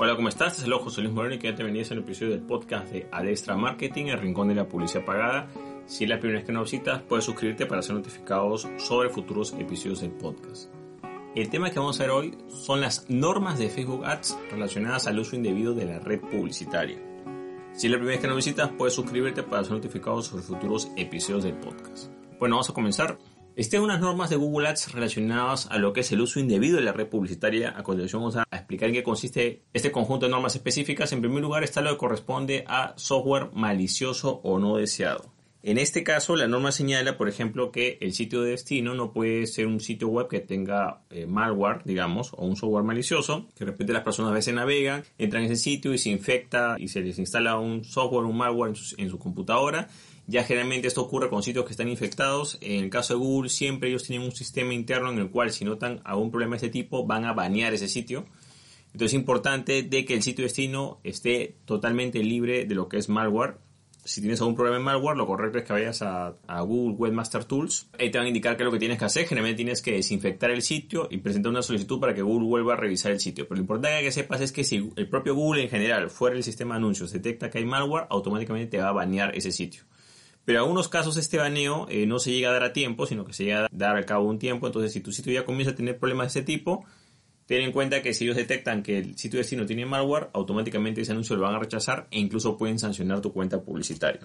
Hola, ¿cómo estás? Es el Ojo Luis Moreno y que ya te venías en el episodio del podcast de Adestra Marketing, el rincón de la publicidad pagada. Si es la primera vez que nos visitas, puedes suscribirte para ser notificados sobre futuros episodios del podcast. El tema que vamos a ver hoy son las normas de Facebook Ads relacionadas al uso indebido de la red publicitaria. Si es la primera vez que nos visitas, puedes suscribirte para ser notificado sobre futuros episodios del podcast. Bueno, vamos a comenzar. Estén unas normas de Google Ads relacionadas a lo que es el uso indebido de la red publicitaria. A continuación vamos a explicar en qué consiste este conjunto de normas específicas. En primer lugar está lo que corresponde a software malicioso o no deseado. En este caso, la norma señala, por ejemplo, que el sitio de destino no puede ser un sitio web que tenga eh, malware, digamos, o un software malicioso, que de repente las personas a veces navegan, entran en ese sitio y se infecta y se les instala un software, un malware en su, computadora. Ya generalmente esto ocurre con sitios que están infectados. En el caso de Google, siempre ellos tienen un sistema interno en el cual si notan algún problema de este tipo, van a banear ese sitio. Entonces es importante de que el sitio de destino esté totalmente libre de lo que es malware si tienes algún problema en malware, lo correcto es que vayas a, Google Webmaster Tools. Ahí te van a indicar qué es lo que tienes que hacer. Generalmente tienes que desinfectar el sitio y presentar una solicitud para que Google vuelva a revisar el sitio. Pero lo importante que sepas es que si el propio Google en general, fuera del sistema de anuncios, detecta que hay malware, automáticamente te va a banear ese sitio. Pero en algunos casos este baneo eh, no se llega a dar a tiempo, sino que se llega a dar al cabo de un tiempo. Entonces, si tu sitio ya comienza a tener problemas de ese tipo, Ten en cuenta que si ellos detectan que el sitio destino tiene malware, automáticamente ese anuncio lo van a rechazar e incluso pueden sancionar tu cuenta publicitaria.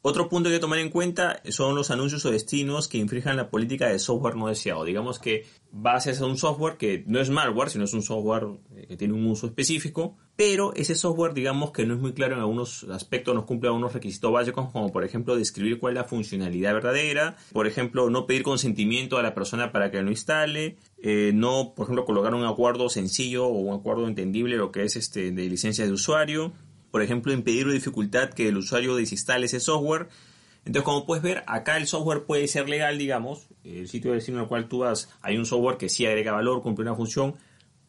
Otro punto que tomar en cuenta son los anuncios o destinos que infrinjan la política de software no deseado. Digamos que vas a un software que no es malware, sino es un software eh, que tiene un uso específico, pero ese software digamos que no es muy claro en algunos aspectos, no cumple algunos requisitos básicos como por ejemplo describir cuál es la funcionalidad verdadera, por ejemplo no pedir consentimiento a la persona para que lo instale, eh, no por ejemplo colocar un acuerdo sencillo o un acuerdo entendible lo que es este de licencia de usuario, por ejemplo, impedir o dificultad que el usuario desinstale ese software. Entonces, como puedes ver, acá el software puede ser legal, digamos. El sitio de destino al cual tú vas, hay un software que sí agrega valor, cumple una función,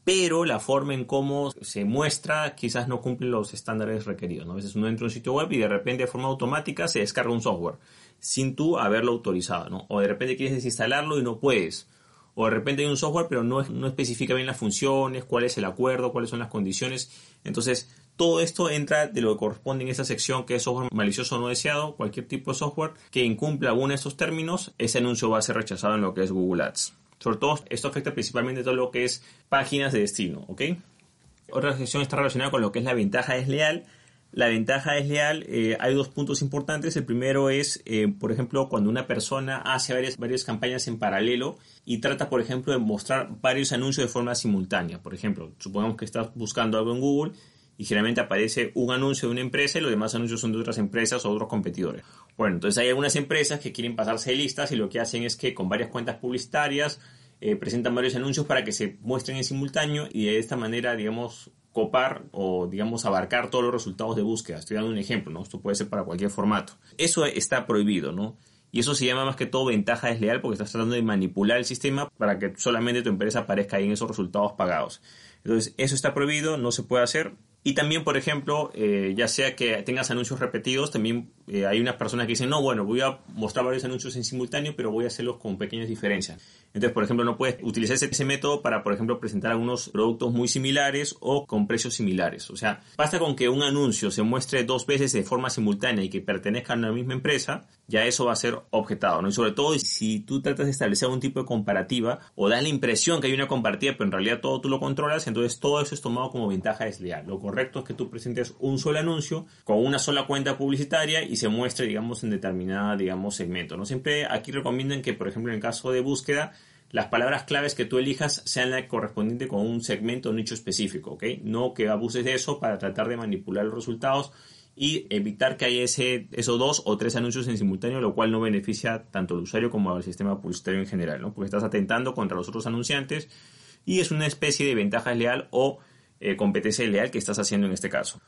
pero la forma en cómo se muestra quizás no cumple los estándares requeridos. A veces uno entra a un sitio web y de repente de forma automática se descarga un software sin tú haberlo autorizado, ¿no? O de repente quieres desinstalarlo y no puedes. O de repente hay un software pero no, no especifica bien las funciones, cuál es el acuerdo, cuáles son las condiciones. Entonces, todo esto entra de lo que corresponde en esta sección que es software malicioso no deseado, cualquier tipo de software que incumpla alguno de estos términos, ese anuncio va a ser rechazado en lo que es Google Ads. Sobre todo, esto afecta principalmente todo lo que es páginas de destino, ¿ok? Otra sección está relacionada con lo que es la ventaja desleal. La ventaja desleal, eh, hay dos puntos importantes. El primero es, eh, por ejemplo, cuando una persona hace varias, varias campañas en paralelo y trata, por ejemplo, de mostrar varios anuncios de forma simultánea. Por ejemplo, supongamos que estás buscando algo en Google y generalmente aparece un anuncio de una empresa y los demás anuncios son de otras empresas o otros competidores. Bueno, entonces hay algunas empresas que quieren pasarse listas y lo que hacen es que con varias cuentas publicitarias eh, presentan varios anuncios para que se muestren en simultáneo y de esta manera, digamos, copar o, digamos, abarcar todos los resultados de búsqueda. Estoy dando un ejemplo, ¿no? Esto puede ser para cualquier formato. Eso está prohibido, ¿no? Y eso se llama más que todo ventaja desleal porque estás tratando de manipular el sistema para que solamente tu empresa aparezca ahí en esos resultados pagados. Entonces, eso está prohibido, no se puede hacer. Y también, por ejemplo, eh, ya sea que tengas anuncios repetidos, también eh, hay unas personas que dicen, no, bueno, voy a mostrar varios anuncios en simultáneo, pero voy a hacerlos con pequeñas diferencias. Entonces, por ejemplo, no puedes utilizar ese, método para, por ejemplo, presentar algunos productos muy similares o con precios similares. O sea, basta con que un anuncio se muestre dos veces de forma simultánea y que pertenezca a la misma empresa, ya eso va a ser objetado, ¿no? Y sobre todo si tú tratas de establecer algún tipo de comparativa o das la impresión que hay una comparativa, pero en realidad todo tú lo controlas, entonces todo eso es tomado como ventaja desleal. Lo correcto es que tú presentes un solo anuncio con una sola cuenta publicitaria se muestre, digamos, en determinada, digamos, segmento. No siempre aquí recomiendan que, por ejemplo, en el caso de búsqueda, las palabras claves que tú elijas sean la correspondiente con un segmento o nicho específico, ¿ok? No que abuses de eso para tratar de manipular los resultados y evitar que haya ese, esos dos o tres anuncios en simultáneo, lo cual no beneficia tanto al usuario como al sistema publicitario en general, ¿no? Porque estás atentando contra los otros anunciantes y es una especie de ventaja leal o eh, competencia leal que estás haciendo en este caso.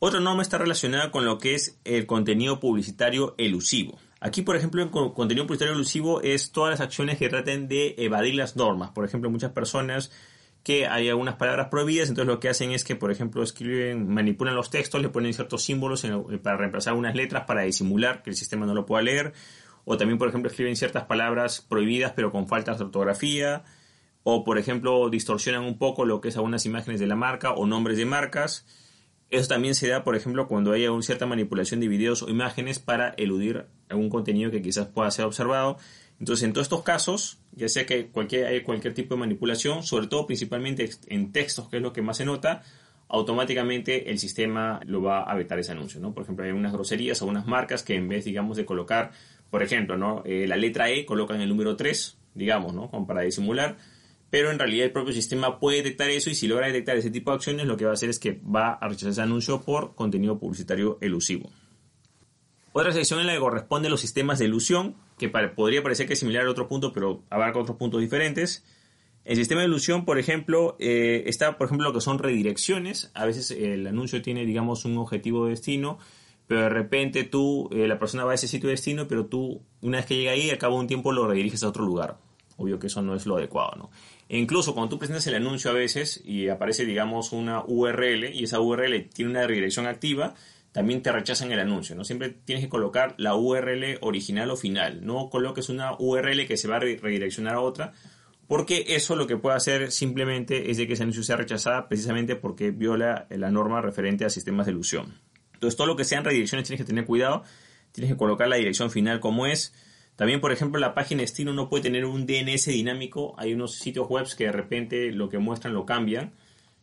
Otra norma está relacionada con lo que es el contenido publicitario elusivo. Aquí, por ejemplo, el contenido publicitario elusivo es todas las acciones que traten de evadir las normas. Por ejemplo, muchas personas que hay algunas palabras prohibidas, entonces lo que hacen es que, por ejemplo, escriben, manipulan los textos, le ponen ciertos símbolos para reemplazar unas letras para disimular que el sistema no lo pueda leer. O también, por ejemplo, escriben ciertas palabras prohibidas pero con faltas de ortografía o por ejemplo distorsionan un poco lo que es algunas imágenes de la marca o nombres de marcas. Eso también se da, por ejemplo, cuando haya una cierta manipulación de videos o imágenes para eludir algún contenido que quizás pueda ser observado. Entonces, en todos estos casos, ya sea que cualquier, hay cualquier tipo de manipulación, sobre todo principalmente en textos, que es lo que más se nota, automáticamente el sistema lo va a vetar ese anuncio, ¿no? Por ejemplo, hay unas groserías o unas marcas que en vez, digamos, de colocar, por ejemplo, ¿no? Eh, la letra E colocan el número 3, digamos, ¿no? Como para disimular, pero en realidad el propio sistema puede detectar eso y si logra detectar ese tipo de acciones, lo que va a hacer es que va a rechazar ese anuncio por contenido publicitario elusivo. Otra sección en la que corresponde los sistemas de ilusión, que podría parecer que es similar al otro punto, pero abarca otros puntos diferentes. El sistema de ilusión, por ejemplo, eh, está, por ejemplo, lo que son redirecciones. A veces el anuncio tiene, digamos, un objetivo de destino, pero de repente tú, eh, la persona va a ese sitio de destino, pero tú, una vez que llega ahí, al cabo de un tiempo lo rediriges a otro lugar. Obvio que eso no es lo adecuado, ¿no? E incluso cuando tú presentas el anuncio a veces y aparece, digamos, una URL y esa URL tiene una redirección activa, también te rechazan el anuncio, ¿no? Siempre tienes que colocar la URL original o final, no coloques una URL que se va a redireccionar a otra, porque eso lo que puede hacer simplemente es de que ese anuncio sea rechazado precisamente porque viola la norma referente a sistemas de ilusión. Entonces todo lo que sean redirecciones tienes que tener cuidado, tienes que colocar la dirección final como es. También, por ejemplo, la página destino no puede tener un DNS dinámico. Hay unos sitios web que de repente lo que muestran lo cambian.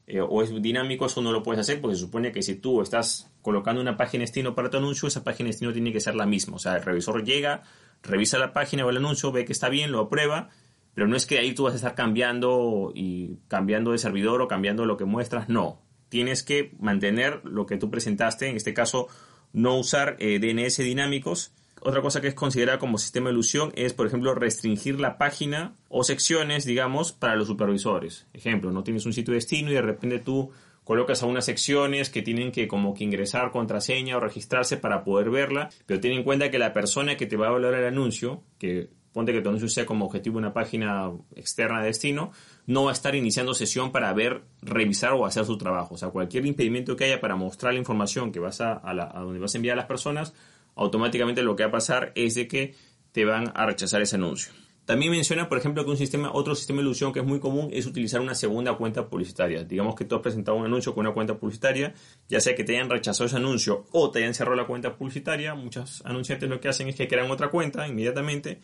Eh, o es dinámico, eso no lo puedes hacer porque se supone que si tú estás colocando una página destino para tu anuncio, esa página destino tiene que ser la misma. O sea, el revisor llega, revisa la página o el anuncio, ve que está bien, lo aprueba pero no es que ahí tú vas a estar cambiando y cambiando de servidor o cambiando lo que muestras, no. Tienes que mantener lo que tú presentaste, en este caso no usar eh, DNS dinámicos. Otra cosa que es considerada como sistema de ilusión es, por ejemplo, restringir la página o secciones, digamos, para los supervisores. Ejemplo, no tienes un sitio de destino y de repente tú colocas a unas secciones que tienen que como que ingresar contraseña o registrarse para poder verla, pero ten en cuenta que la persona que te va a valorar el anuncio, que ponte que tu anuncio sea como objetivo una página externa de destino, no va a estar iniciando sesión para ver, revisar o hacer su trabajo. O sea, cualquier impedimento que haya para mostrar la información que vas a, a, donde vas a enviar a las personas, automáticamente lo que va a pasar es de que te van a rechazar ese anuncio. También menciona, por ejemplo, que un sistema, otro sistema de ilusión que es muy común es utilizar una segunda cuenta publicitaria. Digamos que tú has presentado un anuncio con una cuenta publicitaria, ya sea que te hayan rechazado ese anuncio o te hayan cerrado la cuenta publicitaria. Muchos anunciantes lo que hacen es que crean otra cuenta inmediatamente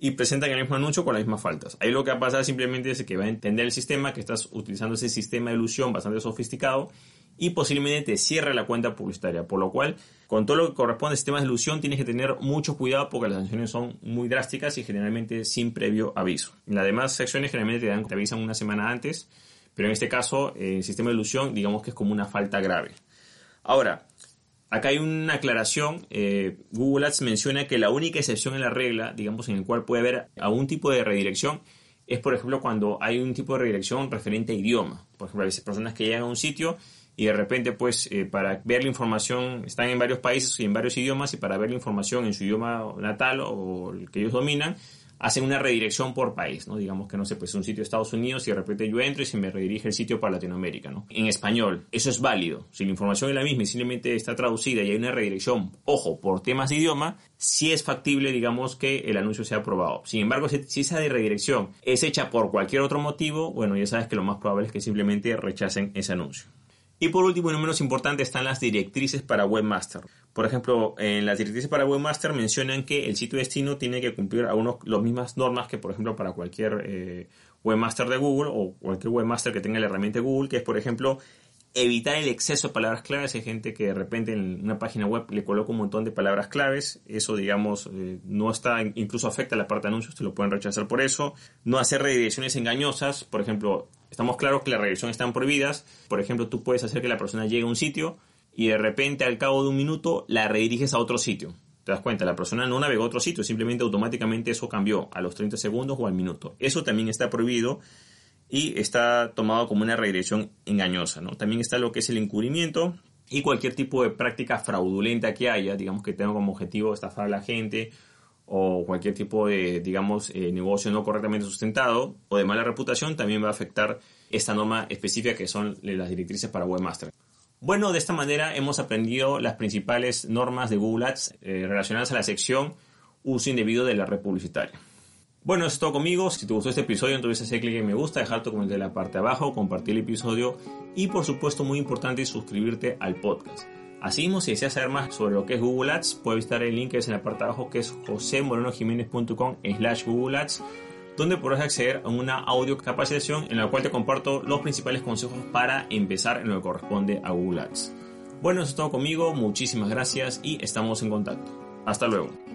y presentan el mismo anuncio con las mismas faltas. Ahí lo que va a pasar simplemente es que va a entender el sistema, que estás utilizando ese sistema de ilusión bastante sofisticado y posiblemente te cierre la cuenta publicitaria. Por lo cual, con todo lo que corresponde a sistemas de ilusión, tienes que tener mucho cuidado porque las sanciones son muy drásticas y generalmente sin previo aviso. Las demás secciones generalmente te, dan, te avisan una semana antes, pero en este caso, el sistema de ilusión, digamos que es como una falta grave. Ahora, Acá hay una aclaración. Eh, Google Ads menciona que la única excepción en la regla, digamos, en el cual puede haber algún tipo de redirección, es, por ejemplo, cuando hay un tipo de redirección referente a idioma. Por ejemplo, a veces personas que llegan a un sitio y de repente, pues, eh, para ver la información, están en varios países y en varios idiomas, y para ver la información en su idioma natal o el que ellos dominan, hacen una redirección por país, ¿no? Digamos que no sé, pues un sitio de Estados Unidos y de repente yo entro y se me redirige el sitio para Latinoamérica, ¿no? En español, eso es válido. Si la información es la misma y simplemente está traducida y hay una redirección, ojo, por temas de idioma, sí es factible, digamos, que el anuncio sea aprobado. Sin embargo, si, esa redirección es hecha por cualquier otro motivo, bueno, ya sabes que lo más probable es que simplemente rechacen ese anuncio. Y por último, y no menos importante, están las directrices para Webmaster. Por ejemplo, en las directrices para Webmaster mencionan que el sitio destino tiene que cumplir algunas las mismas normas que, por ejemplo, para cualquier eh, webmaster de Google o cualquier webmaster que tenga la herramienta Google, que es, por ejemplo, evitar el exceso de palabras claves. Hay gente que de repente en una página web le coloca un montón de palabras claves. Eso, digamos, eh, no está, incluso afecta a la parte de anuncios, te lo pueden rechazar por eso. No hacer redirecciones engañosas. Por ejemplo, estamos claros que las redirecciones están prohibidas. Por ejemplo, tú puedes hacer que la persona llegue a un sitio y de repente al cabo de un minuto la rediriges a otro sitio. Te das cuenta, la persona no navegó a otro sitio, simplemente automáticamente eso cambió a los 30 segundos o al minuto. Eso también está prohibido y está tomado como una redirección engañosa. ¿no? También está lo que es el encubrimiento y cualquier tipo de práctica fraudulenta que haya, digamos que tenga como objetivo estafar a la gente o cualquier tipo de, digamos, eh, negocio no correctamente sustentado o de mala reputación, también va a afectar esta norma específica que son las directrices para Webmaster. Bueno, de esta manera hemos aprendido las principales normas de Google Ads eh, relacionadas a la sección uso indebido de la red publicitaria. Bueno, eso es todo conmigo. Si te gustó este episodio, entonces hacer clic en me gusta, dejar tu comentario en la parte de abajo, compartir el episodio y por supuesto muy importante suscribirte al podcast. Asimismo, si deseas saber más sobre lo que es Google Ads, puedes visitar el link que es en la parte de abajo que es josemorenojiménez.com slash Google Ads donde podrás acceder a una audio capacitación en la cual te comparto los principales consejos para empezar en lo que corresponde a Google Ads. Bueno, eso es todo conmigo, muchísimas gracias y estamos en contacto. Hasta luego.